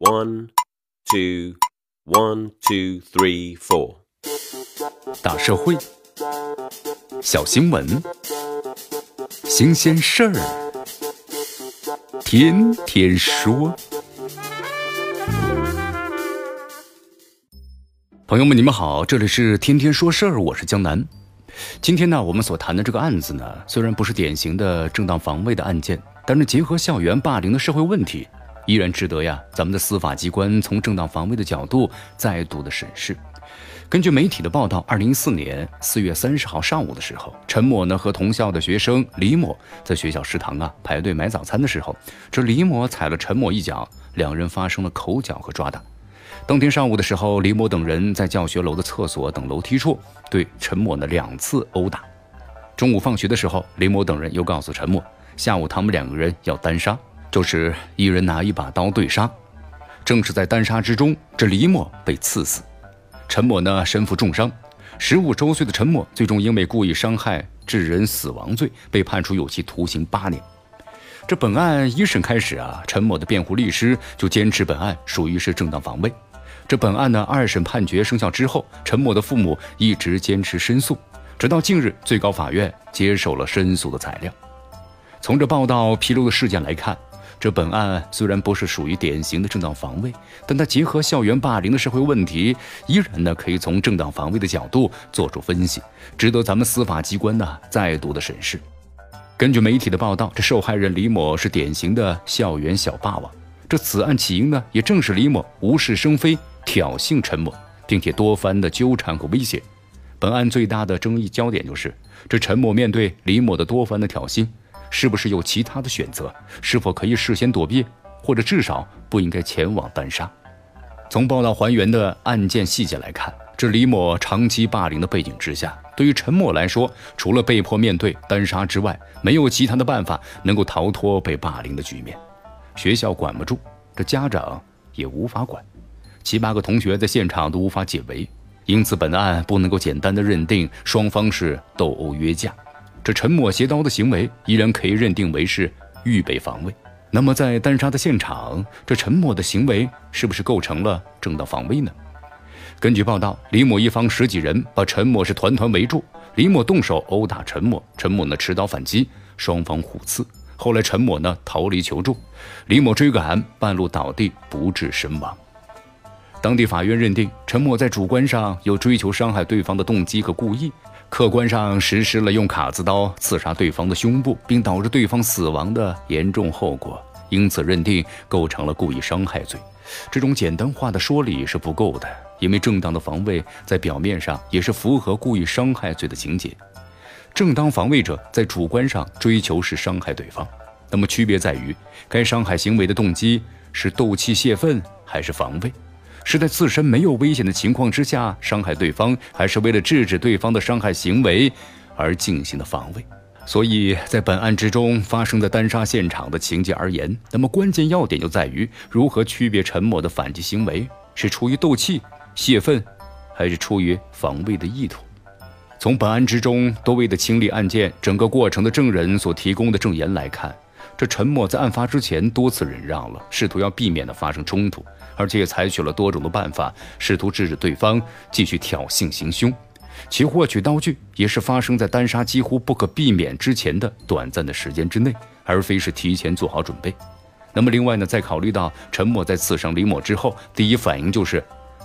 One, two, one, two, three, four. 大社会，小新闻，新鲜事儿，天天说。朋友们，你们好，这里是天天说事儿，我是江南。今天呢，我们所谈的这个案子呢，虽然不是典型的正当防卫的案件，但是结合校园霸凌的社会问题。依然值得呀，咱们的司法机关从正当防卫的角度再度的审视。根据媒体的报道，二零一四年四月三十号上午的时候，陈某呢和同校的学生李某在学校食堂啊排队买早餐的时候，这李某踩了陈某一脚，两人发生了口角和抓打。当天上午的时候，李某等人在教学楼的厕所等楼梯处对陈某呢两次殴打。中午放学的时候，李某等人又告诉陈某，下午他们两个人要单杀。就是一人拿一把刀对杀，正是在单杀之中，这李某被刺死，陈某呢身负重伤。十五周岁的陈某最终因为故意伤害致人死亡罪被判处有期徒刑八年。这本案一审开始啊，陈某的辩护律师就坚持本案属于是正当防卫。这本案呢二审判决生效之后，陈某的父母一直坚持申诉，直到近日最高法院接受了申诉的材料。从这报道披露的事件来看。这本案虽然不是属于典型的正当防卫，但它结合校园霸凌的社会问题，依然呢可以从正当防卫的角度做出分析，值得咱们司法机关呢再度的审视。根据媒体的报道，这受害人李某是典型的校园小霸王。这此案起因呢，也正是李某无事生非，挑衅陈某，并且多番的纠缠和威胁。本案最大的争议焦点就是，这陈某面对李某的多番的挑衅。是不是有其他的选择？是否可以事先躲避，或者至少不应该前往单杀？从报道还原的案件细节来看，这李某长期霸凌的背景之下，对于陈某来说，除了被迫面对单杀之外，没有其他的办法能够逃脱被霸凌的局面。学校管不住，这家长也无法管，七八个同学在现场都无法解围，因此本案不能够简单的认定双方是斗殴约架。这陈某携刀的行为依然可以认定为是预备防卫。那么，在单杀的现场，这陈某的行为是不是构成了正当防卫呢？根据报道，李某一方十几人把陈某是团团围住，李某动手殴打陈某，陈某呢持刀反击，双方互刺。后来陈某呢逃离求助，李某追赶，半路倒地不治身亡。当地法院认定陈某在主观上有追求伤害对方的动机和故意。客观上实施了用卡子刀刺杀对方的胸部，并导致对方死亡的严重后果，因此认定构成了故意伤害罪。这种简单化的说理是不够的，因为正当的防卫在表面上也是符合故意伤害罪的情节。正当防卫者在主观上追求是伤害对方，那么区别在于该伤害行为的动机是斗气泄愤还是防卫。是在自身没有危险的情况之下伤害对方，还是为了制止对方的伤害行为而进行的防卫？所以在本案之中发生在单杀现场的情节而言，那么关键要点就在于如何区别陈某的反击行为是出于斗气、泄愤，还是出于防卫的意图。从本案之中多位的清理案件整个过程的证人所提供的证言来看。这陈默在案发之前多次忍让了，试图要避免的发生冲突，而且也采取了多种的办法，试图制止对方继续挑衅行凶。其获取刀具也是发生在单杀几乎不可避免之前的短暂的时间之内，而非是提前做好准备。那么另外呢，在考虑到陈默在刺伤李某之后，第一反应就是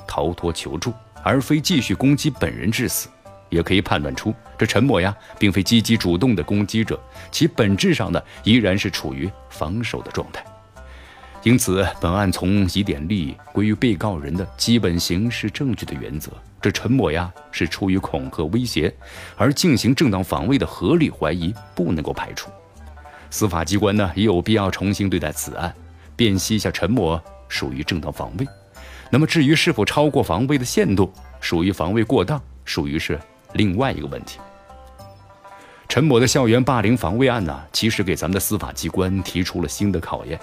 逃脱求助，而非继续攻击本人致死。也可以判断出，这陈某呀，并非积极主动的攻击者，其本质上呢，依然是处于防守的状态。因此，本案从疑点利益归于被告人的基本刑事证据的原则，这陈某呀是出于恐吓威胁而进行正当防卫的合理怀疑不能够排除。司法机关呢也有必要重新对待此案，辨析一下陈某属于正当防卫。那么至于是否超过防卫的限度，属于防卫过当，属于是。另外一个问题，陈某的校园霸凌防卫案呢，其实给咱们的司法机关提出了新的考验。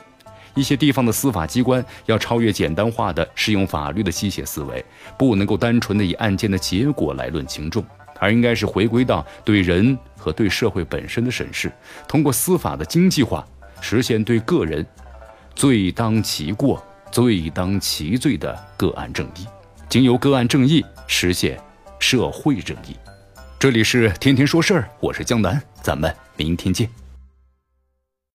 一些地方的司法机关要超越简单化的适用法律的机械思维，不能够单纯的以案件的结果来论轻重，而应该是回归到对人和对社会本身的审视，通过司法的经济化，实现对个人罪当其过，罪当其罪的个案正义，经由个案正义实现社会正义。这里是天天说事儿，我是江南，咱们明天见。